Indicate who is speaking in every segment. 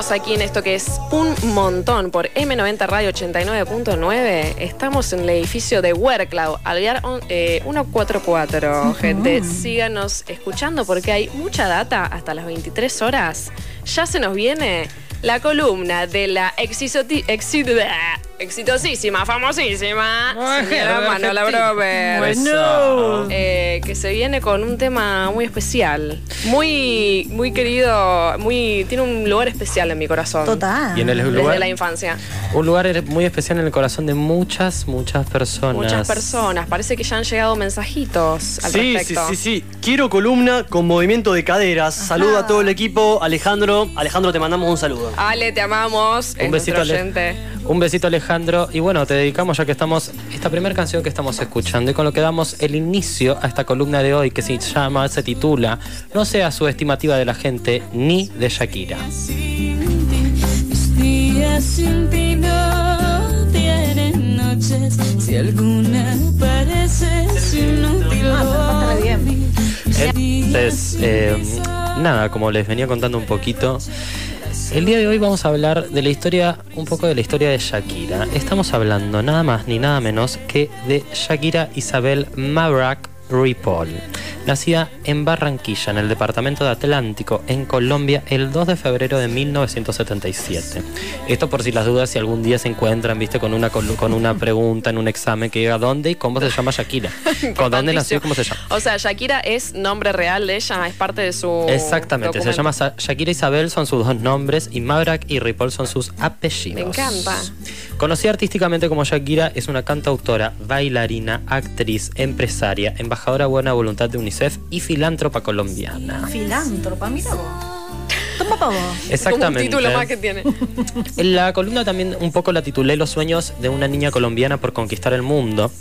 Speaker 1: Seguimos aquí en esto que es un montón por M90 Radio 89.9. Estamos en el edificio de Huerclau, Alvear eh, 144. Gente, síganos escuchando porque hay mucha data hasta las 23 horas. Ya se nos viene la columna de la exisoti- exi- exitosísima, famosísima señora Manola Brover.
Speaker 2: Bueno.
Speaker 1: Eh, que se viene con un tema muy especial, muy, muy querido, muy tiene un lugar especial en mi corazón.
Speaker 2: Total.
Speaker 3: Y en el
Speaker 1: Desde
Speaker 3: lugar,
Speaker 1: la infancia.
Speaker 3: un lugar muy especial en el corazón de muchas, muchas personas.
Speaker 1: Muchas personas. Parece que ya han llegado mensajitos al
Speaker 4: Sí, sí,
Speaker 1: respecto.
Speaker 4: sí, sí. Quiero columna con movimiento de caderas. Saludo a todo el equipo. Alejandro, Alejandro, te mandamos un saludo.
Speaker 1: Ale, te amamos. es
Speaker 3: Un besito, Ale- un besito Alejandro. Y bueno, te dedicamos ya que estamos, esta primera canción que estamos escuchando y con lo que damos el inicio a esta columna de hoy que se llama, se titula No sea su estimativa de la gente ni de Shakira.
Speaker 5: Mis días sin ti no tienen noches. Si alguna parece inútil.
Speaker 2: Pero bien.
Speaker 3: Entonces, eh, nada, como les venía contando un poquito, el día de hoy vamos a hablar de la historia, un poco de la historia de Shakira. Estamos hablando nada más ni nada menos que de Shakira Isabel Mavrak Ripoll, nacida en Barranquilla, en el departamento de Atlántico, en Colombia, el 2 de febrero de 1977. Esto por si las dudas, si algún día se encuentran, viste, con una, con una pregunta en un examen que diga dónde y cómo se llama Shakira. ¿Con dónde nació y cómo se llama?
Speaker 1: O sea, Shakira es nombre real de ella, es parte de su.
Speaker 3: Exactamente, se llama Sa- Shakira Isabel, son sus dos nombres, y Mavrak y Ripoll son sus apellidos.
Speaker 1: Me encanta.
Speaker 3: Conocida artísticamente como Shakira, es una cantautora, bailarina, actriz, empresaria, embajadora buena voluntad de UNICEF y filántropa colombiana.
Speaker 2: Filántropa, mira vos. Toma pa' vos.
Speaker 1: Como un
Speaker 3: Exactamente.
Speaker 1: título más que tiene.
Speaker 3: En la columna también un poco la titulé Los sueños de una niña colombiana por conquistar el mundo.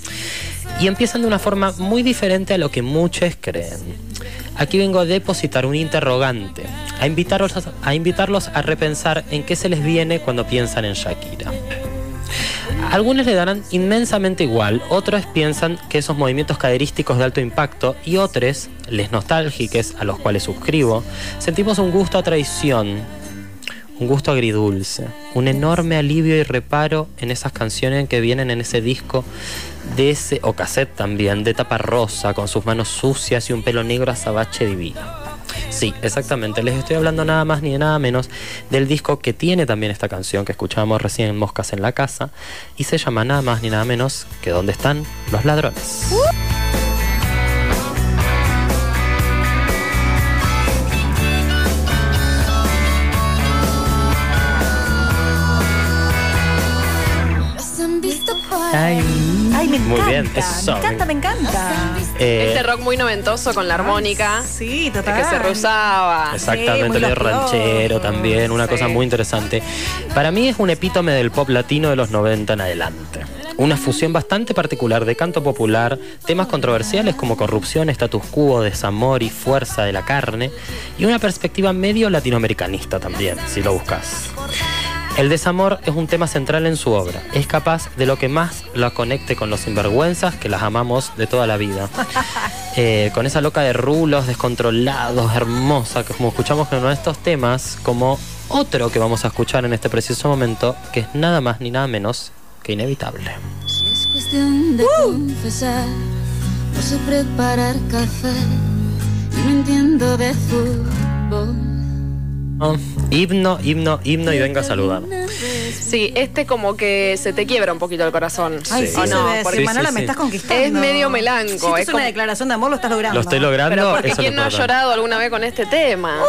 Speaker 3: Y empiezan de una forma muy diferente a lo que muchos creen. Aquí vengo a depositar un interrogante, a invitarlos a, a invitarlos a repensar en qué se les viene cuando piensan en Shakira. Algunos le darán inmensamente igual, otros piensan que esos movimientos caderísticos de alto impacto y otros, les nostálgiques a los cuales suscribo, sentimos un gusto a traición, un gusto agridulce, un enorme alivio y reparo en esas canciones que vienen en ese disco de ese, o cassette también, de tapa rosa, con sus manos sucias y un pelo negro azabache divino. Sí, exactamente. Les estoy hablando nada más ni nada menos del disco que tiene también esta canción que escuchábamos recién en Moscas en la Casa y se llama nada más ni nada menos que ¿Dónde están los ladrones? Ay,
Speaker 2: Ay, me
Speaker 3: Muy
Speaker 2: encanta.
Speaker 3: bien, eso,
Speaker 2: me encanta, me encanta.
Speaker 3: Eh,
Speaker 1: Este rock muy noventoso con la armónica.
Speaker 2: Sí,
Speaker 1: el
Speaker 2: total.
Speaker 1: que se rozaba.
Speaker 3: Exactamente,
Speaker 2: Sí, loquioso.
Speaker 3: ranchero también, una
Speaker 1: Sí.
Speaker 3: cosa muy interesante. Para mí es un epítome del pop latino de los 90 en adelante. Una fusión bastante particular de canto popular, temas controversiales como corrupción, status quo, desamor y fuerza de la carne, y una perspectiva medio latinoamericanista también, si lo buscas. El desamor es un tema central en su obra. Es capaz de lo que más la conecte con los sinvergüenzas que las amamos de toda la vida. Eh, con esa loca de rulos, descontrolados, hermosa, que como escuchamos en uno de estos temas, como otro que vamos a escuchar en este preciso momento, que es nada más ni nada menos que inevitable.
Speaker 5: Si es cuestión de confesar, no sé preparar café y no entiendo de fútbol.
Speaker 3: Himno, himno, himno y venga a saludar.
Speaker 1: Sí, este como que se te quiebra un poquito el corazón.
Speaker 2: Ay,
Speaker 3: Sí.
Speaker 2: sí,
Speaker 1: ¿O
Speaker 2: se
Speaker 1: no? Porque
Speaker 3: Sí,
Speaker 2: Manola,
Speaker 3: sí,
Speaker 2: me
Speaker 3: sí.
Speaker 2: estás conquistando.
Speaker 1: Es medio melanco,
Speaker 2: Si
Speaker 1: es
Speaker 2: es una
Speaker 1: como-
Speaker 2: declaración de amor, lo estás logrando.
Speaker 3: Lo estoy logrando.
Speaker 1: Pero porque ¿quién no ha llorado alguna vez con este tema?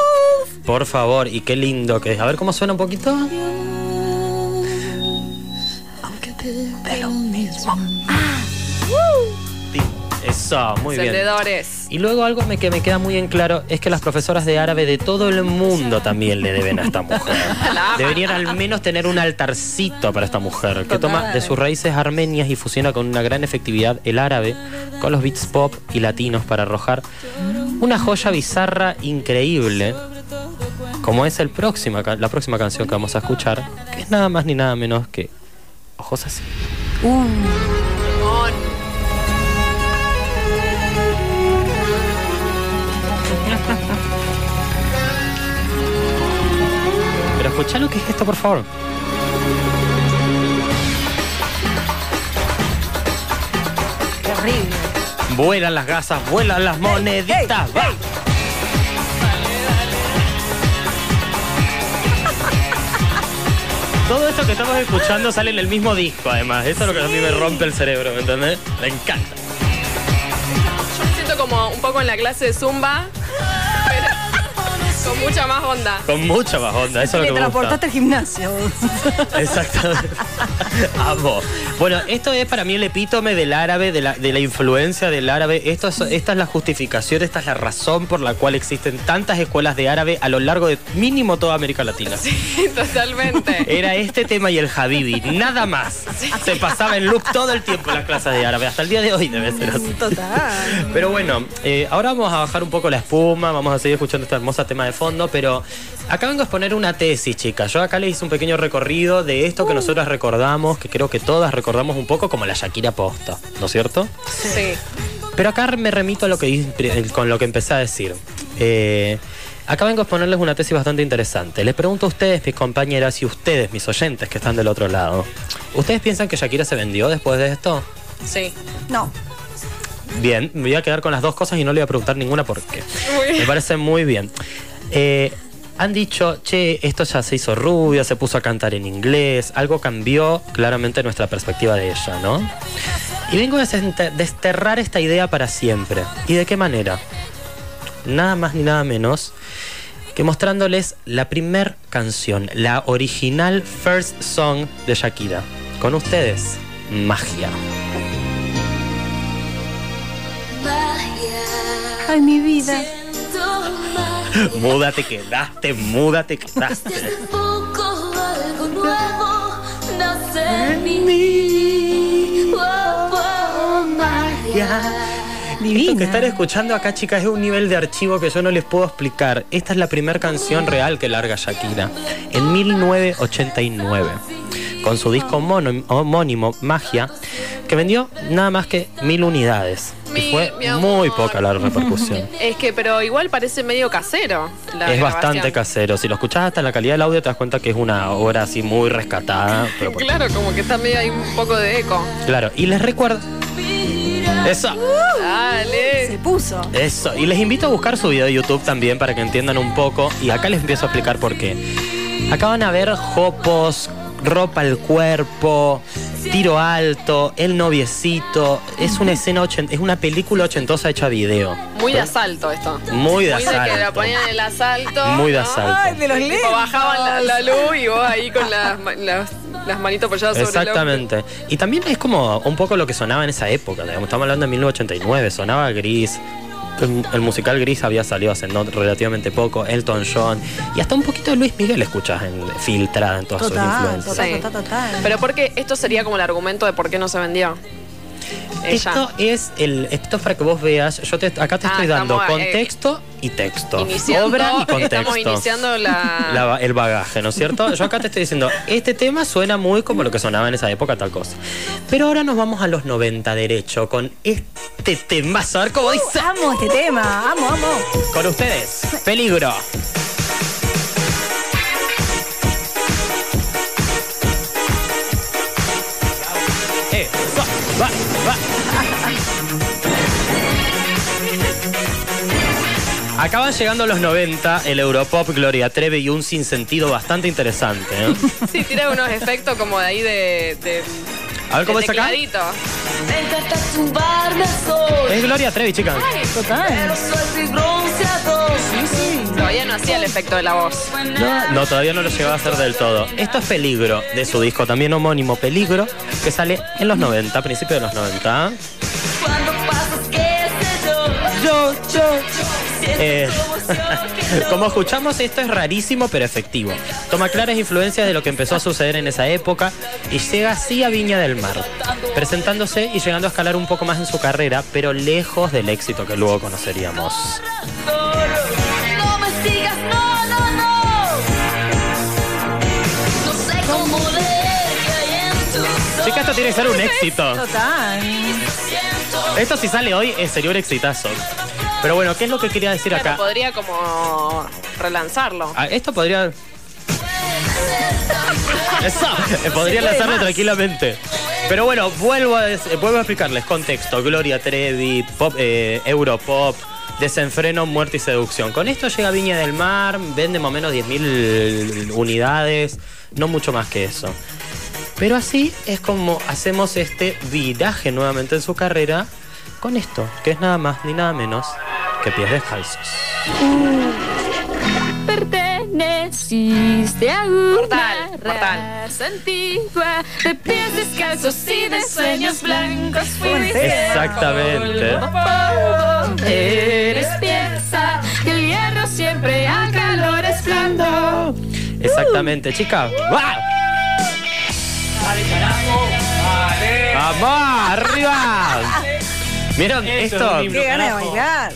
Speaker 3: Por favor, y qué lindo que es. A ver cómo suena un poquito.
Speaker 5: De lo mismo.
Speaker 3: Sí, Eso, muy bien.
Speaker 1: Encendedores.
Speaker 3: Y luego algo me- que me queda muy en claro es que las profesoras de árabe de todo el mundo también le deben a esta mujer. Deberían al menos tener un altarcito para esta mujer, que toma de sus raíces armenias y fusiona con una gran efectividad el árabe con los beats pop y latinos para arrojar una joya bizarra increíble, como es el próxima, la próxima canción que vamos a escuchar, que es nada más ni nada menos que Ojos así. Escucha lo que es esto, por favor.
Speaker 2: Qué horrible.
Speaker 3: Vuelan las gasas, vuelan las moneditas. va. Todo esto que estamos escuchando sale en el mismo disco, además. Eso es lo que a mí me rompe el cerebro, ¿me entendés? Me encanta.
Speaker 1: Yo me siento como un poco en la clase de Zumba, con mucha más onda.
Speaker 3: Con mucha más onda, eso es
Speaker 2: Me
Speaker 3: lo que me gusta.
Speaker 2: transportaste al gimnasio.
Speaker 3: Exactamente. Amo. Bueno, esto es para mí el epítome del árabe, de la, de la influencia del árabe. Esto es- esta es la justificación, esta es la razón por la cual existen tantas escuelas de árabe a lo largo de mínimo toda América Latina.
Speaker 1: Totalmente.
Speaker 3: Era este tema y el Habibi, nada más. Se pasaba en loop todo el tiempo las clases de árabe, hasta el día de hoy debe ser así.
Speaker 2: Total.
Speaker 3: Pero bueno, eh, ahora vamos a bajar un poco la espuma, vamos a seguir escuchando este hermoso tema de fondo, pero acá vengo a exponer una tesis, chicas. Yo acá le hice un pequeño recorrido de esto que nosotras recordamos, que creo que todas recordamos un poco como la Shakira posta, ¿no es cierto?
Speaker 1: Sí.
Speaker 3: Pero acá me remito a lo que con lo que empecé a decir. Eh, acá vengo a exponerles una tesis bastante interesante. Les pregunto a ustedes, mis compañeras, y ustedes, mis oyentes que están del otro lado. ¿Ustedes piensan que Shakira se vendió después de esto?
Speaker 1: Sí.
Speaker 2: No.
Speaker 3: Bien, me voy a quedar con las dos cosas y no le voy a preguntar ninguna por qué. Me parece muy bien. Eh, han dicho, che, esto ya se hizo rubia, se puso a cantar en inglés, algo cambió claramente nuestra perspectiva de ella, ¿no? Y vengo a desterrar esta idea para siempre. ¿Y de qué manera? Nada más ni nada menos que mostrándoles la primer canción, la original first song de Shakira. Con ustedes, Magia.
Speaker 5: Magia.
Speaker 2: Ay, mi vida.
Speaker 5: Magia.
Speaker 3: Múdate, quedaste, quedaste.
Speaker 5: Poco algo nuevo nace en mí. Oh, oh, magia.
Speaker 3: Esto que están escuchando acá, chicas, es un nivel de archivo que yo no les puedo explicar. Esta es la primera canción real que larga Shakira, en 1989, con su disco mono- homónimo, Magia, que vendió nada más que mil unidades.
Speaker 1: Mi-
Speaker 3: y fue muy poca la repercusión.
Speaker 1: Es que, pero igual parece medio casero. la
Speaker 3: es bastante casero. Si lo escuchás hasta la calidad del audio, te das cuenta que es una obra así muy rescatada. Pero
Speaker 1: Claro, como que está medio ahí un poco de eco.
Speaker 3: Claro, y les recuerdo. Eso.
Speaker 1: Dale.
Speaker 2: Se puso.
Speaker 3: Eso, y les invito a buscar su video de YouTube también para que entiendan un poco. Y acá les empiezo a explicar por qué. Acá van a ver jopos, ropa al cuerpo, tiro alto, el noviecito. Es una escena ochen- es una película ochentosa hecha a video.
Speaker 1: Muy de asalto esto.
Speaker 3: Muy de
Speaker 1: Muy de que
Speaker 3: asalto.
Speaker 1: la ponían en el asalto.
Speaker 3: Muy de asalto.
Speaker 2: Ay, de los
Speaker 1: Tipo,
Speaker 2: lentes.
Speaker 1: bajaban la, la luz y vos ahí con las, las, las manitos apoyadas sobre el
Speaker 3: Exactamente. Y también es como un poco lo que sonaba en esa época. digamos. Estamos hablando de 1989, sonaba gris. El, el musical gris había salido hace no relativamente poco, Elton John y hasta un poquito de Luis Miguel escuchas en, filtrada en todas sus influencias.
Speaker 2: total,
Speaker 1: Sí.
Speaker 2: total, total.
Speaker 1: Pero porque esto sería como el argumento de por qué no se vendió. Ella.
Speaker 3: Esto es el esto es para que vos veas. Yo te- acá te
Speaker 1: Ah,
Speaker 3: estoy dando
Speaker 1: estamos, eh,
Speaker 3: contexto y texto.
Speaker 1: Iniciando,
Speaker 3: Obra y contexto.
Speaker 1: estamos iniciando la...
Speaker 3: La ba- el bagaje, ¿no es cierto? Yo acá te estoy diciendo, este tema suena muy como lo que sonaba en esa época, tal cosa. Pero ahora nos vamos a los 90 derecho con este tema. A ver cómo dice.
Speaker 2: Amo este tema. Amo, amo.
Speaker 3: Con ustedes, peligro. Acaban llegando los 90, el Europop, Gloria Trevi y un sinsentido bastante interesante. ¿eh?
Speaker 1: Sí, tiene unos efectos como de ahí de... de
Speaker 3: A ver cómo
Speaker 1: de
Speaker 3: es acá. Es Gloria Trevi, chicas.
Speaker 2: Total.
Speaker 5: Muy bronceador.
Speaker 1: Todavía no hacía el efecto de la voz.
Speaker 3: No, no, todavía no lo llegaba a hacer del todo. Esto es Peligro, de su disco también homónimo Peligro, que sale en los 90, principios de los 90.
Speaker 5: Cuando pasas, qué sé yo.
Speaker 3: Yo, yo. Eh, como escuchamos, esto es rarísimo pero efectivo. Toma claras influencias de lo que empezó a suceder en esa época y llega así a Viña del Mar, presentándose y llegando a escalar un poco más en su carrera, pero lejos del éxito que luego conoceríamos. Chica, esto tiene que ser un éxito.
Speaker 2: Total.
Speaker 3: Esto si sale hoy sería un exitazo. Pero bueno, ¿qué es lo que quería decir
Speaker 1: Claro,
Speaker 3: acá?
Speaker 1: podría como relanzarlo.
Speaker 3: Ah, Esto podría... Eso, eh, hacerlo
Speaker 2: más.
Speaker 3: tranquilamente. Pero bueno, vuelvo a, des- eh, vuelvo a explicarles contexto. Gloria Trevi, pop, eh, Europop, desenfreno, muerte y seducción. Con esto llega Viña del Mar, vende más o menos 10.000 unidades, no mucho más que eso. Pero así es como hacemos este viraje nuevamente en su carrera con esto, que es nada más ni nada menos que pies descalzos.
Speaker 5: Perteneciste a una
Speaker 1: Mortal, mortal.
Speaker 5: raza antigua de pies descalzos y de sueños blancos. Fuiste
Speaker 3: Exactamente.
Speaker 5: polvo. Eres pieza que el hierro siempre a calor esplendor.
Speaker 3: Exactamente, chicas. ¡Va! ¡Vamos! ¡Arriba! ¿Vieron
Speaker 4: Eso es
Speaker 3: esto?
Speaker 4: himno.
Speaker 2: Qué ganas de bailar.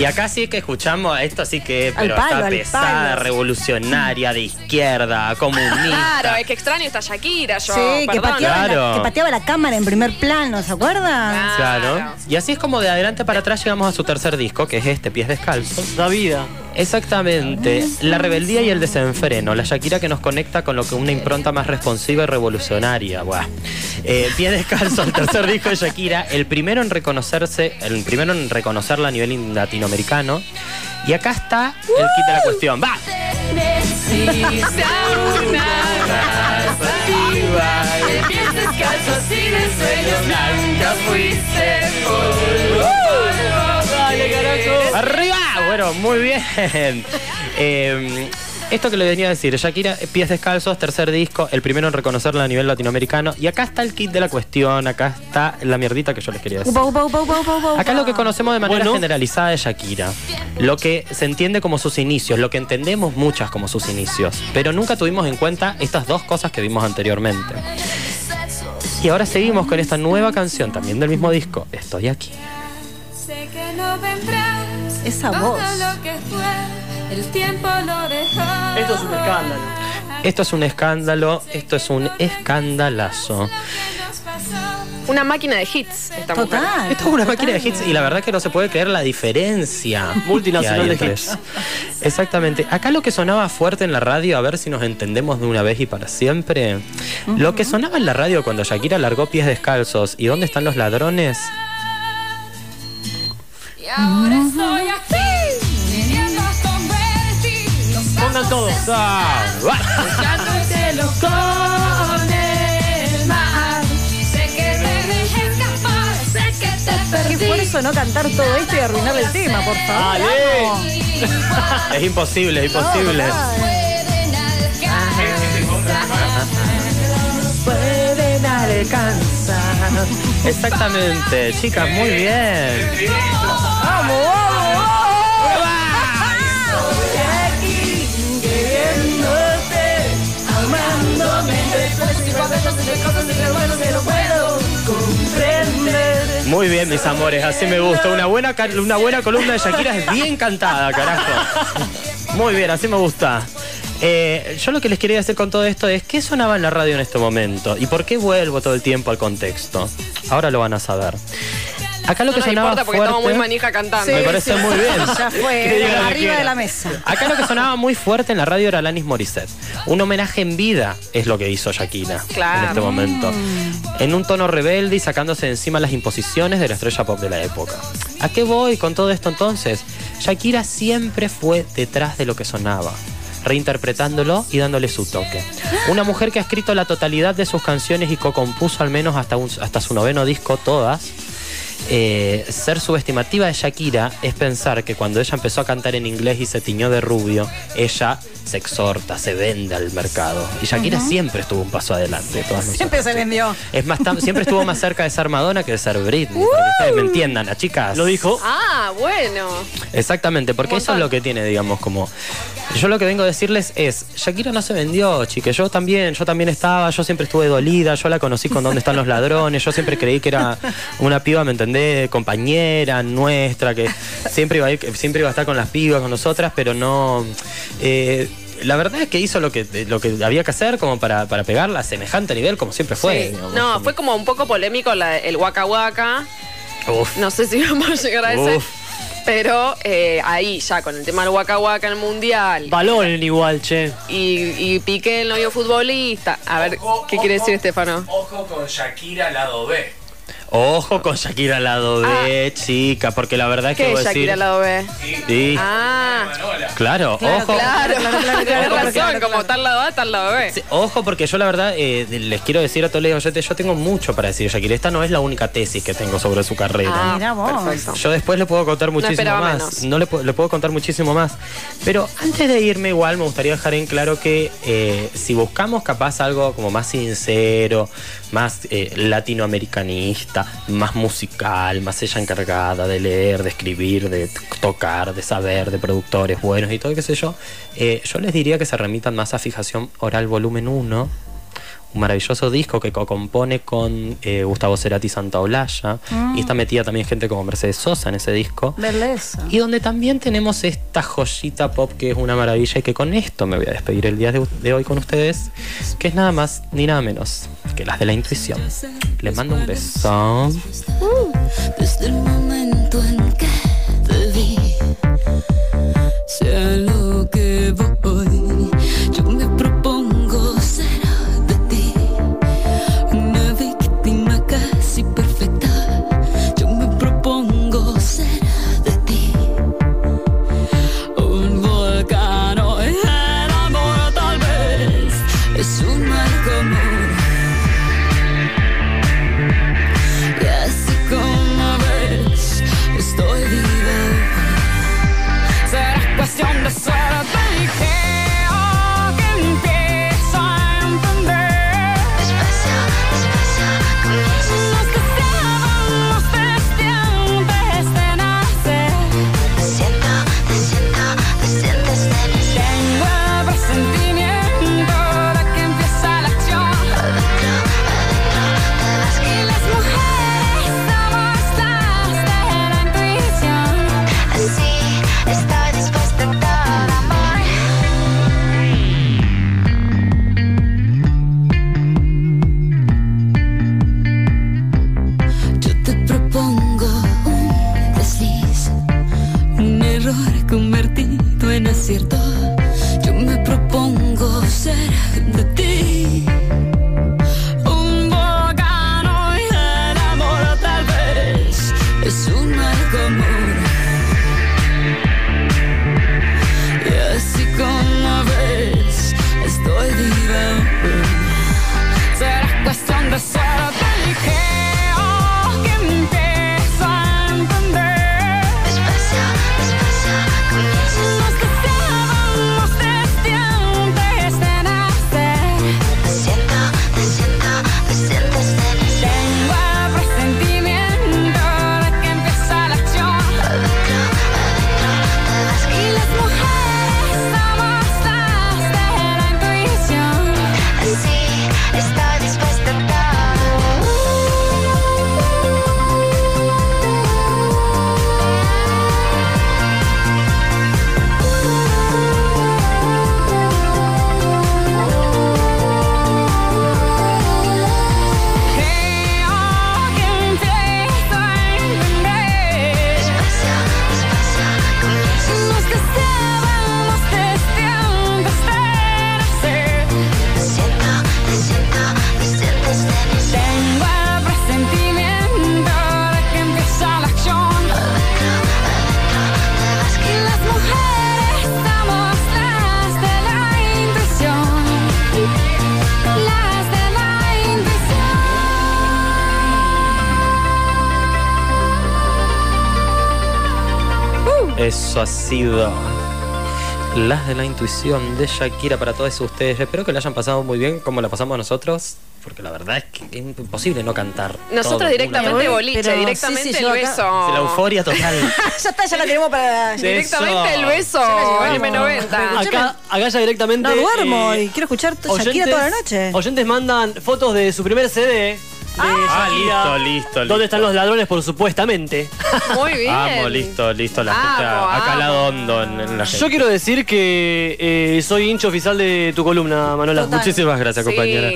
Speaker 3: Y acá sí que escuchamos, esto sí que, pero
Speaker 2: palo,
Speaker 3: está
Speaker 2: al
Speaker 3: pesada,
Speaker 2: palo.
Speaker 3: revolucionaria, de izquierda, comunista.
Speaker 1: Claro, es que extraño esta Shakira, yo.
Speaker 2: Sí, que pateaba,
Speaker 3: Claro.
Speaker 2: la, que pateaba la cámara en primer plano, ¿se acuerdan?
Speaker 3: Claro.
Speaker 1: Claro.
Speaker 3: Y así es como de adelante para atrás llegamos a su tercer disco, que es este, Pies Descalzos.
Speaker 4: Da vida.
Speaker 3: Exactamente. La rebeldía y el desenfreno. La Shakira que nos conecta con lo que una impronta más responsiva y revolucionaria. Buah. Eh, Pie descalzo, el tercer disco de Shakira. El primero en reconocerse, el primero en reconocerla a nivel in- latinoamericano. Y acá está el kit de la cuestión. ¡Va! ¡Arriba! Bueno, muy bien. Eh, esto que le venía a decir, Shakira, Pies Descalzos, tercer disco, el primero en reconocerla a nivel latinoamericano. Y acá está el kit de la cuestión, acá está la mierdita que yo les quería decir.
Speaker 2: Upa, upa, upa.
Speaker 3: Acá lo que conocemos de manera
Speaker 4: Bueno.
Speaker 3: generalizada de Shakira, lo que se entiende como sus inicios, lo que entendemos muchas como sus inicios, pero nunca tuvimos en cuenta estas dos cosas que vimos anteriormente. Y ahora seguimos con esta nueva canción, también del mismo disco, Estoy aquí.
Speaker 5: Sé que no.
Speaker 2: Esa voz.
Speaker 4: Esto es un escándalo.
Speaker 3: Esto es un escándalo, esto es un escandalazo.
Speaker 1: Una máquina de hits esta mujer.
Speaker 2: Total.
Speaker 3: Esto es una máquina de hits y la verdad que no se puede creer la diferencia.
Speaker 4: Multinacional de hits.
Speaker 3: Exactamente. Acá lo que sonaba fuerte en la radio, a ver si nos entendemos de una vez y para siempre. Lo que sonaba en la radio cuando Shakira largó pies descalzos y ¿Dónde están los ladrones?
Speaker 5: Y ahora estoy aquí, viviendo.
Speaker 4: Pongan todos.
Speaker 3: Ah, va.
Speaker 5: Buscando el cielo con el mar. Sé que te dejé escapar, sé que te
Speaker 2: Qué
Speaker 5: perdí.
Speaker 2: esfuerzo no cantar todo esto y arruinarle el tema, por favor.
Speaker 4: Dale.
Speaker 2: Vamos.
Speaker 3: Es imposible, es imposible.
Speaker 5: Pueden alcanzar.
Speaker 3: Pueden alcanzar. Exactamente, chicas, muy bien.
Speaker 2: Vamos, vamos.
Speaker 3: Muy bien, mis amores, así me gusta. Una buena, una buena columna de Shakira es bien cantada, carajo. Muy bien, así me gusta. Eh, yo lo que les quería decir con todo esto es qué sonaba en la radio en este momento y por qué vuelvo todo el tiempo al contexto. Ahora lo van a saber. Acá lo
Speaker 1: No
Speaker 3: que
Speaker 1: nos
Speaker 3: sonaba
Speaker 1: importa porque
Speaker 3: fuerte,
Speaker 1: estamos muy manija cantando.
Speaker 3: Me parece muy bien.
Speaker 2: Ya fue, arriba de la mesa.
Speaker 3: Acá lo que sonaba muy fuerte en la radio era Alanis Morissette. Un homenaje en vida es lo que hizo Shakira
Speaker 1: Claro.
Speaker 3: en este momento.
Speaker 2: Mm.
Speaker 3: En un tono rebelde y sacándose de encima las imposiciones de la estrella pop de la época. ¿A qué voy con todo esto entonces? Shakira siempre fue detrás de lo que sonaba reinterpretándolo y dándole su toque. Una mujer que ha escrito la totalidad de sus canciones y co-compuso al menos hasta, un- hasta su noveno disco todas. Eh, ser subestimativa de Shakira es pensar que cuando ella empezó a cantar en inglés y se tiñó de rubio, ella se exhorta, se vende al mercado. Y Shakira siempre estuvo un paso adelante todas
Speaker 2: Siempre se vendió.
Speaker 3: Es más, siempre estuvo más cerca de ser Madonna que de ser Britney. Para que ustedes me entiendan, a chicas.
Speaker 4: Lo dijo.
Speaker 1: Ah, bueno.
Speaker 3: Exactamente, porque eso es lo que tiene, digamos, como. Yo lo que vengo a decirles es, Shakira no se vendió, chiques. Yo también, yo también estaba, yo siempre estuve dolida, yo la conocí con dónde están los ladrones, yo siempre creí que era una piba, ¿me entendés? Compañera nuestra, que siempre iba a ir, siempre iba a estar con las pibas, con nosotras, pero no. eh, la verdad es que hizo lo que, lo que había que hacer como para, para pegarla a semejante nivel como siempre fue.
Speaker 1: Sí.
Speaker 3: digamos,
Speaker 1: No,
Speaker 3: como-
Speaker 1: fue como un poco polémico la- el Waka Waka.
Speaker 3: Uf.
Speaker 1: No sé si vamos a llegar a ese.
Speaker 3: Uf.
Speaker 1: Pero eh, ahí ya con el tema del Waka Waka en el Mundial
Speaker 4: Valoren igual, che.
Speaker 1: y, y Piqué el novio futbolista. A ver, ¿qué quiere decir Estefano?
Speaker 6: Ojo con Shakira lado B.
Speaker 5: Ojo con Shakira al lado B, chica, porque la verdad es que
Speaker 1: ¿Qué
Speaker 5: voy
Speaker 1: es
Speaker 5: a decir.
Speaker 1: Shakira al lado B?
Speaker 5: Sí,
Speaker 1: Ah,
Speaker 5: claro, ojo.
Speaker 1: claro,
Speaker 2: claro, claro, claro,
Speaker 1: razón,
Speaker 2: claro,
Speaker 1: como tal lado A, tal lado B.
Speaker 5: Sí, Ojo, porque yo la verdad eh, les quiero decir a todos los oyentes, yo tengo mucho para decir de Shakira. Esta no es la única tesis que tengo sobre su carrera.
Speaker 1: Ah,
Speaker 2: Mirá vos.
Speaker 1: perfecto.
Speaker 5: Yo después le puedo contar muchísimo
Speaker 1: esperaba
Speaker 5: más.
Speaker 1: menos.
Speaker 5: No le, le puedo contar muchísimo más. Pero antes de irme igual me gustaría dejar en claro que eh, si buscamos capaz algo como más sincero, más eh, latinoamericanista, más musical, más ella encargada de leer, de escribir, de tocar, de saber, de productores buenos y todo, qué sé yo, eh, yo les diría que se remitan más a Fijación Oral Volumen 1 un maravilloso disco que co-compone con eh, Gustavo Cerati y Santa Olalla. Y está metida también gente como Mercedes Sosa en ese disco.
Speaker 2: Belleza.
Speaker 5: Y donde también tenemos esta joyita pop que es una maravilla y que con esto me voy a despedir el día de, de hoy con ustedes, que es nada más ni nada menos que las de la intuición. Les mando un beso. Sido las de la intuición de Shakira para todos ustedes. Espero que la hayan pasado muy bien como la pasamos nosotros, porque la verdad es que es imposible no cantar.
Speaker 1: Nosotros
Speaker 5: todo
Speaker 1: directamente
Speaker 2: una-
Speaker 1: boliche,
Speaker 2: Pero
Speaker 1: directamente
Speaker 2: sí, sí,
Speaker 1: el beso.
Speaker 5: La euforia total.
Speaker 2: ya está, ya la tenemos para.
Speaker 1: Directamente el beso,
Speaker 2: llevamos.
Speaker 1: M90.
Speaker 4: Acá, acá ya directamente.
Speaker 2: No duermo
Speaker 4: eh,
Speaker 2: y quiero escuchar Shakira toda la noche.
Speaker 4: Oyentes mandan fotos de su primer CD.
Speaker 3: Ah,
Speaker 4: Shakira.
Speaker 3: listo, listo,
Speaker 4: ¿Dónde
Speaker 3: listo.
Speaker 4: están los ladrones, por supuestamente?
Speaker 1: Muy bien.
Speaker 3: Amo, listo, listo. La gente ha,
Speaker 1: Amo,
Speaker 3: ha calado hondo en, en la gente.
Speaker 4: Yo quiero decir que eh, soy hincha oficial de tu columna, Manola.
Speaker 2: Total.
Speaker 3: Muchísimas gracias,
Speaker 1: Sí.
Speaker 3: compañera.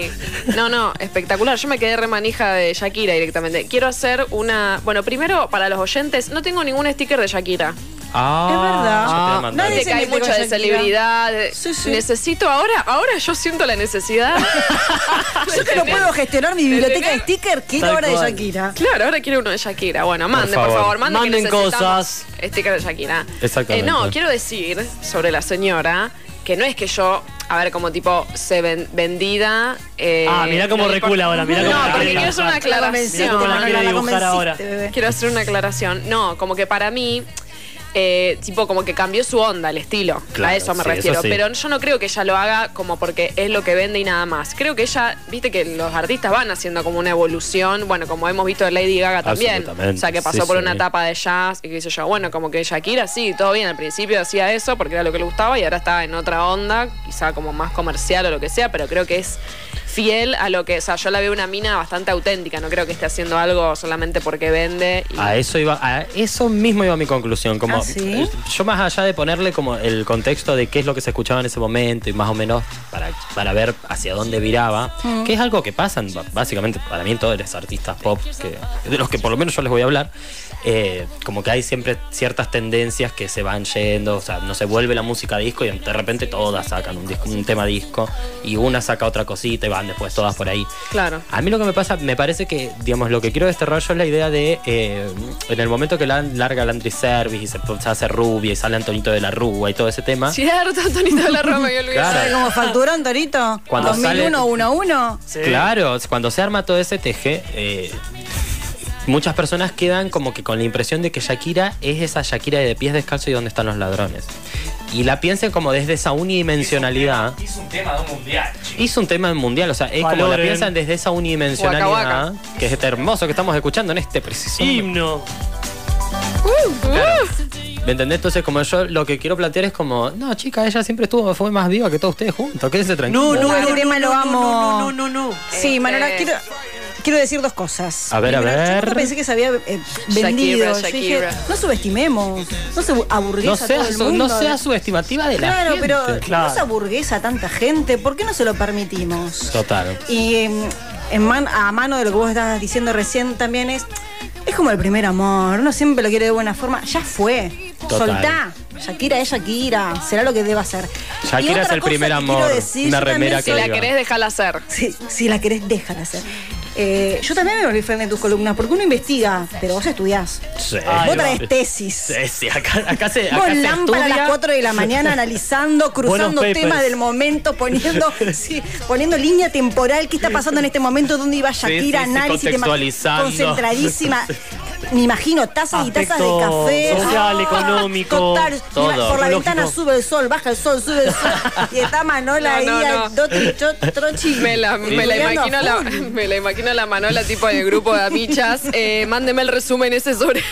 Speaker 1: No, no, espectacular. Yo me quedé remanija de Shakira directamente. Quiero hacer una. Bueno, primero, para los oyentes, no tengo ningún sticker de Shakira.
Speaker 3: Ah,
Speaker 2: Es verdad. Ah, nadie se
Speaker 1: que hay
Speaker 2: mete
Speaker 1: mucho de celebridad.
Speaker 2: Sí, sí.
Speaker 1: Necesito ahora, ahora yo siento la necesidad.
Speaker 2: Yo que no puedo gestionar mi biblioteca de stickers, quiero ahora de. Shakira.
Speaker 1: Claro, ahora quiero uno de Shakira. Bueno, manden, por
Speaker 3: favor.
Speaker 1: favor, manden,
Speaker 4: Manden cosas.
Speaker 1: Sticker de Shakira.
Speaker 3: Exactamente.
Speaker 1: Eh, no, quiero decir sobre la señora que no es que yo, a ver, como tipo, se ven- vendida. eh,
Speaker 4: Ah, mirá cómo
Speaker 1: no
Speaker 4: recula ahora, mirá cómo
Speaker 1: No, porque quiero hacer una aclaración.
Speaker 4: Mirá cómo la quiere
Speaker 2: la
Speaker 4: dibujar ahora.
Speaker 2: convenciste, bebé.
Speaker 1: Quiero hacer una aclaración. No, como que para mí, eh, tipo, como que cambió su onda, el estilo.
Speaker 3: Claro,
Speaker 1: a eso me
Speaker 3: sí,
Speaker 1: refiero.
Speaker 3: eso sí.
Speaker 1: Pero yo no creo que ella lo haga como porque es lo que vende y nada más. Creo que ella, viste que los artistas van haciendo como una evolución, bueno, como hemos visto de Lady Gaga también. O sea, que pasó
Speaker 3: sí,
Speaker 1: por una etapa de jazz y qué sé yo. Bueno, como que Shakira sí, todo bien. Al principio hacía eso porque era lo que le gustaba y ahora está en otra onda, quizá como más comercial o lo que sea, pero creo que es fiel a lo que, o sea, yo la veo una mina bastante auténtica, no creo que esté haciendo algo solamente porque vende. y-
Speaker 3: A eso iba, a eso mismo iba mi conclusión. Como,
Speaker 2: ¿Ah, sí?
Speaker 3: Yo más allá de ponerle como el contexto de qué es lo que se escuchaba en ese momento y más o menos para, para ver hacia dónde viraba,
Speaker 2: Mm.
Speaker 3: que es algo que pasa, en- básicamente para mí en todos los artistas pop, que, de los que por lo menos yo les voy a hablar, eh, como que hay siempre ciertas tendencias que se van yendo, o sea, no se vuelve la música disco y de repente todas sacan un, disco- un tema disco y una saca otra cosita y van después todas por ahí.
Speaker 1: Claro.
Speaker 3: A mí lo que me pasa, me parece que, digamos, lo que quiero desterrar yo es la idea de, eh, en el momento que la, larga Landry Service y se, se hace rubia y sale Antonito de la Rúa y todo ese tema,
Speaker 1: Cierto, Antonito de la Roma, me olvidé.
Speaker 3: Claro.
Speaker 2: ¿Sabe cómo facturó Antorito?
Speaker 3: Cuando
Speaker 2: 2001,
Speaker 3: sale-
Speaker 2: 1 1
Speaker 4: Sí.
Speaker 3: claro, cuando se arma todo ese teje, eh, muchas personas quedan como que con la impresión de que Shakira es esa Shakira de pies descalzos y donde están los ladrones. Y la piensen como desde esa unidimensionalidad.
Speaker 6: Hizo un tema de un mundial, chicos.
Speaker 3: Hizo un tema mundial, o sea, es como la piensan desde esa unidimensionalidad,
Speaker 1: Waka waka.
Speaker 3: que es este hermoso que estamos escuchando en este preciso momento.
Speaker 4: Himno.
Speaker 3: ¿Me entendés? Entonces, como yo lo que quiero plantear es como, no, chica, ella siempre estuvo, fue más viva que todos ustedes juntos, quédense tranquilos.
Speaker 4: No, no, no,
Speaker 2: tema
Speaker 4: no,
Speaker 2: lo
Speaker 4: no,
Speaker 2: amo.
Speaker 4: No, no, no, no.
Speaker 2: Sí, Manola,
Speaker 1: Este-
Speaker 2: quiero, quiero decir dos cosas.
Speaker 3: A ver, a
Speaker 2: Primero,
Speaker 3: ver.
Speaker 2: pensé que se había eh, vendido. Yo
Speaker 1: Shakira.
Speaker 2: dije, no subestimemos, no se aburguesa
Speaker 3: No sea,
Speaker 2: todo el
Speaker 3: su,
Speaker 2: mundo.
Speaker 3: no sea subestimativa de la
Speaker 2: Claro,
Speaker 3: gente.
Speaker 2: pero
Speaker 4: Claro.
Speaker 2: no se aburguesa tanta gente, ¿por qué no se lo permitimos?
Speaker 3: Total.
Speaker 2: Y em, en man- a mano de lo que vos estabas diciendo recién también es, es como el primer amor, uno siempre lo quiere de buena forma, ya fue,
Speaker 3: Total.
Speaker 2: soltá, Shakira es Shakira, será lo que deba hacer.
Speaker 3: Shakira es el primer amor,
Speaker 2: decir,
Speaker 3: una remera
Speaker 1: Si
Speaker 3: que
Speaker 2: soy-
Speaker 1: la querés, déjala hacer.
Speaker 2: Si, si la querés, déjala hacer. Eh, yo también me volví fan de tus columnas, porque uno investiga, pero vos estudiás.
Speaker 3: Sí.
Speaker 4: Ay,
Speaker 2: vos traes tesis.
Speaker 3: Sí, sí, acá, acá se, acá
Speaker 2: Vos
Speaker 3: se
Speaker 2: lámpara a las
Speaker 3: estudia.
Speaker 2: 4 de la mañana analizando, cruzando temas del momento, poniendo, sí, poniendo línea temporal, qué está pasando en este momento, dónde iba Shakira,
Speaker 3: sí, sí,
Speaker 2: análisis, tema-
Speaker 3: contextualizando.
Speaker 2: concentradísima. Me imagino tazas y tazas de café.
Speaker 4: social,
Speaker 2: Ah,
Speaker 4: económico,
Speaker 2: Total.
Speaker 3: todo.
Speaker 2: Mira, por la ventana sube el sol, baja el sol, sube el sol. y está Manola
Speaker 1: No, no,
Speaker 2: ahí,
Speaker 1: no.
Speaker 2: al doti, cho- trochi.
Speaker 1: Me la, me la imagino la, me la imagino la Manola tipo de grupo de amichas. Eh, mándeme el resumen ese sobre.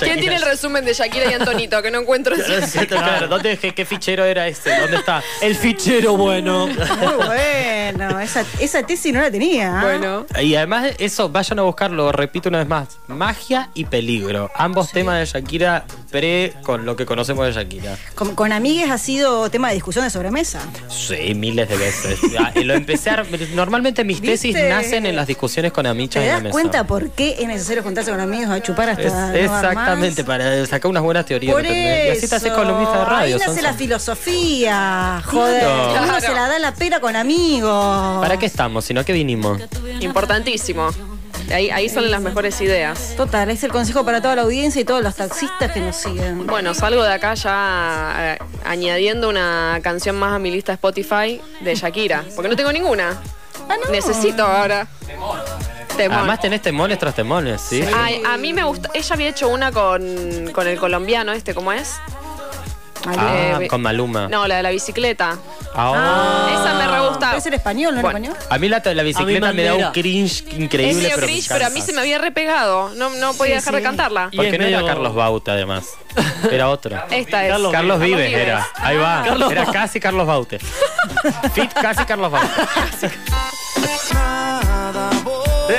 Speaker 1: ¿Quién tiene el resumen de Shakira y Antonito? Que no encuentro ese.
Speaker 3: Claro, ¿dónde, qué, qué fichero era ese? ¿Dónde está?
Speaker 4: El fichero bueno.
Speaker 2: Muy bueno, esa, esa tesis no la tenía. ¿ah?
Speaker 1: Bueno.
Speaker 3: Y además eso, vayan a buscarlo, repito una vez más, magia y peligro. Ambos temas de Shakira pre con lo que conocemos de Shakira.
Speaker 2: Con, con amigues ha sido tema de discusión de sobremesa.
Speaker 3: Sí, miles de veces. Ah, y lo empecé a- Normalmente mis tesis nacen en las discusiones con amichas
Speaker 2: ¿Te
Speaker 3: en la
Speaker 2: das
Speaker 3: mesa.
Speaker 2: cuenta por qué es necesario juntarse con amigos a chupar hasta
Speaker 3: Es-
Speaker 2: no
Speaker 3: exactamente,
Speaker 2: más?
Speaker 3: para sacar unas buenas teorías. Y así te haces columnista de radio.
Speaker 2: Ahí nace la filosofía, joder.
Speaker 3: Claro.
Speaker 2: Uno
Speaker 1: Claro.
Speaker 2: se la da la pera con amigos.
Speaker 3: ¿Para qué estamos? Sino que vinimos.
Speaker 1: Importantísimo. Ahí, ahí salen las mejores ideas.
Speaker 2: Total, es el consejo para toda la audiencia y todos los taxistas que nos siguen.
Speaker 1: Bueno, salgo de acá ya eh, añadiendo una canción más a mi lista de Spotify de Shakira. Porque no tengo ninguna.
Speaker 2: Ah, no.
Speaker 1: Necesito ahora. Temón.
Speaker 3: Además tenés temones tras temones, ¿sí?
Speaker 1: Ay, a mí me gusta. Ella había hecho una con, con el colombiano este, ¿cómo es?
Speaker 3: Ah,
Speaker 1: Eh,
Speaker 3: con Maluma.
Speaker 1: No, la de la bicicleta.
Speaker 3: Ah.
Speaker 1: Esa me re gusta.
Speaker 2: Puede ser español, ¿no
Speaker 1: Bueno.
Speaker 2: era español?
Speaker 3: A mí la, la bicicleta me da
Speaker 4: Bandera.
Speaker 3: un cringe increíble.
Speaker 1: es medio
Speaker 3: pero me
Speaker 1: cringe, pero a mí
Speaker 3: encanta.
Speaker 1: se me había repegado. No, no podía
Speaker 2: Sí,
Speaker 1: dejar
Speaker 2: sí.
Speaker 1: de cantarla.
Speaker 4: Y
Speaker 3: Porque
Speaker 4: es
Speaker 3: no era
Speaker 4: medio-
Speaker 3: Carlos Bauta, además. Era otro.
Speaker 1: Esta es.
Speaker 4: Carlos
Speaker 3: Carlos
Speaker 1: Vives.
Speaker 3: Vives era. Ahí va.
Speaker 4: Carlos
Speaker 3: Era casi Carlos Baute. Fit casi Carlos Baute.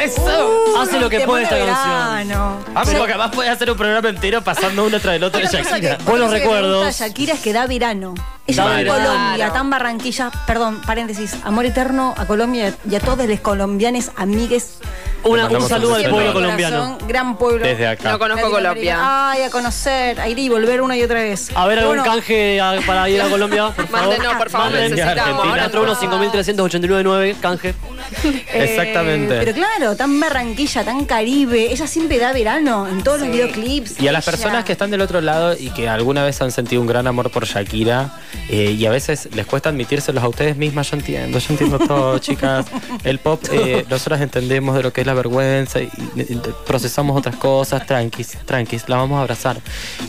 Speaker 1: Eso.
Speaker 4: Hace lo que puede esta canción.
Speaker 3: Ah, pero que además puede hacer un programa entero pasando uno tras el otro de
Speaker 2: Otra cosa que-
Speaker 3: Shakira.
Speaker 2: otra
Speaker 4: Buenos
Speaker 2: cosa que me
Speaker 4: recuerdos.
Speaker 2: gusta de Shakira es que da verano. Ella va a. Colombia, tan Barranquilla, perdón, paréntesis, amor eterno a Colombia y a todos los colombianos, amigues.
Speaker 4: Una- un saludo al pueblo colombiano.
Speaker 2: Gran pueblo.
Speaker 3: Desde acá.
Speaker 1: No conozco. Colombia.
Speaker 2: Ay, a conocer, a ir y volver una y otra vez.
Speaker 4: A ver, algún
Speaker 2: bueno,
Speaker 4: canje a- para ir a Colombia, por favor.
Speaker 1: Mándenos, por favor,
Speaker 4: Manden.
Speaker 1: necesitamos.
Speaker 3: Argentina,
Speaker 1: Ahora
Speaker 4: Otro uno, 5.389.9, canje.
Speaker 2: eh,
Speaker 3: Exactamente.
Speaker 2: Pero claro, tan Barranquilla, tan Caribe. Ella siempre da verano en todos los videoclips.
Speaker 3: Y a las personas que están del otro lado y que alguna vez han sentido un gran amor por Shakira eh, y a veces les cuesta admitírselos a ustedes mismas, yo entiendo, yo entiendo todo, chicas. El pop, eh, nosotras entendemos de lo que es la vergüenza y, y procesamos otras cosas, tranquis, tranquis, la vamos a abrazar.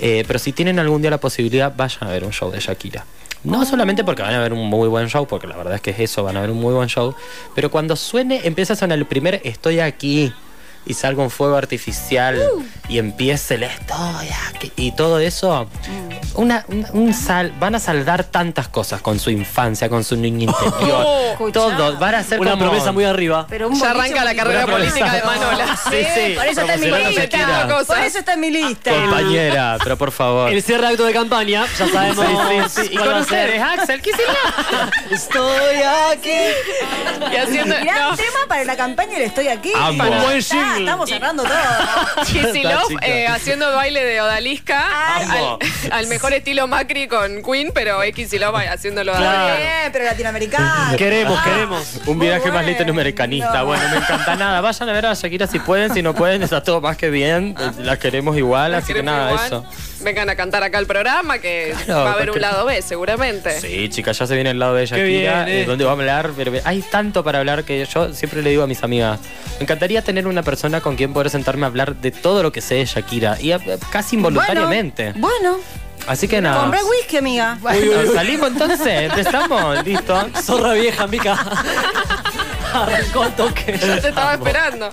Speaker 3: Eh, pero si tienen algún día la posibilidad, vayan a ver un show de Shakira. No solamente porque van a ver un muy buen show, porque la verdad es que es eso, van a ver un muy buen show, pero cuando suene, empieza a sonar el primer estoy aquí y salga un fuego artificial y empiece el estoy aquí y todo eso, una, una- un sal, van a saldar tantas cosas con su infancia, con su niño interior,
Speaker 2: Escuchá.
Speaker 3: todo, van a ser
Speaker 4: Una
Speaker 3: como-
Speaker 4: promesa muy arriba.
Speaker 2: Pero un
Speaker 1: Ya arranca la carrera política de Manola.
Speaker 3: Sí, sí,
Speaker 2: Por eso está en mi lista. Por eso está en mi lista.
Speaker 3: Compañera, pero por favor.
Speaker 4: El cierre de acto de campaña, ya sabemos.
Speaker 3: Sí, sí, sí. Y con ustedes, Axel, ¿qué hicieron?
Speaker 4: Estoy aquí.
Speaker 1: Y haciendo.
Speaker 2: Gran
Speaker 1: no.
Speaker 2: tema para la campaña Le Estoy Aquí.
Speaker 3: Amo. Un
Speaker 4: buen jingle.
Speaker 2: Estamos cerrando todo.
Speaker 1: Kissy
Speaker 3: Está,
Speaker 1: Love
Speaker 3: chica.
Speaker 1: eh, haciendo baile de odalisca al, al mejor estilo Macri con Queen, pero X y Love haciéndolo de
Speaker 4: Claro.
Speaker 2: Bien, pero latinoamericano.
Speaker 4: Queremos,
Speaker 2: Ah,
Speaker 4: queremos.
Speaker 3: Un viaje más latinoamericanista. Bueno, me encanta nada. Vayan a ver a Shakira si pueden, si no pueden, está todo más que bien. Las queremos igual,
Speaker 1: Las
Speaker 3: así que nada,
Speaker 1: igual.
Speaker 3: eso.
Speaker 1: Vengan a cantar acá el programa, que
Speaker 3: Claro,
Speaker 1: va a haber un lado B, seguramente.
Speaker 3: Sí, chicas, ya se viene el lado de Shakira,
Speaker 4: bien, eh.
Speaker 3: eh, donde vamos a hablar, pero hay tanto para hablar que yo siempre le digo a mis amigas, me encantaría tener una persona con quien poder sentarme a hablar de todo lo que sé de Shakira, y eh, casi involuntariamente.
Speaker 2: Bueno,
Speaker 3: Así que nada.
Speaker 2: compré whisky, amiga.
Speaker 3: Bueno, salimos entonces, empezamos, listo.
Speaker 4: Zorra vieja, Mica. Arrancó al toque.
Speaker 1: Yo te estaba esperando.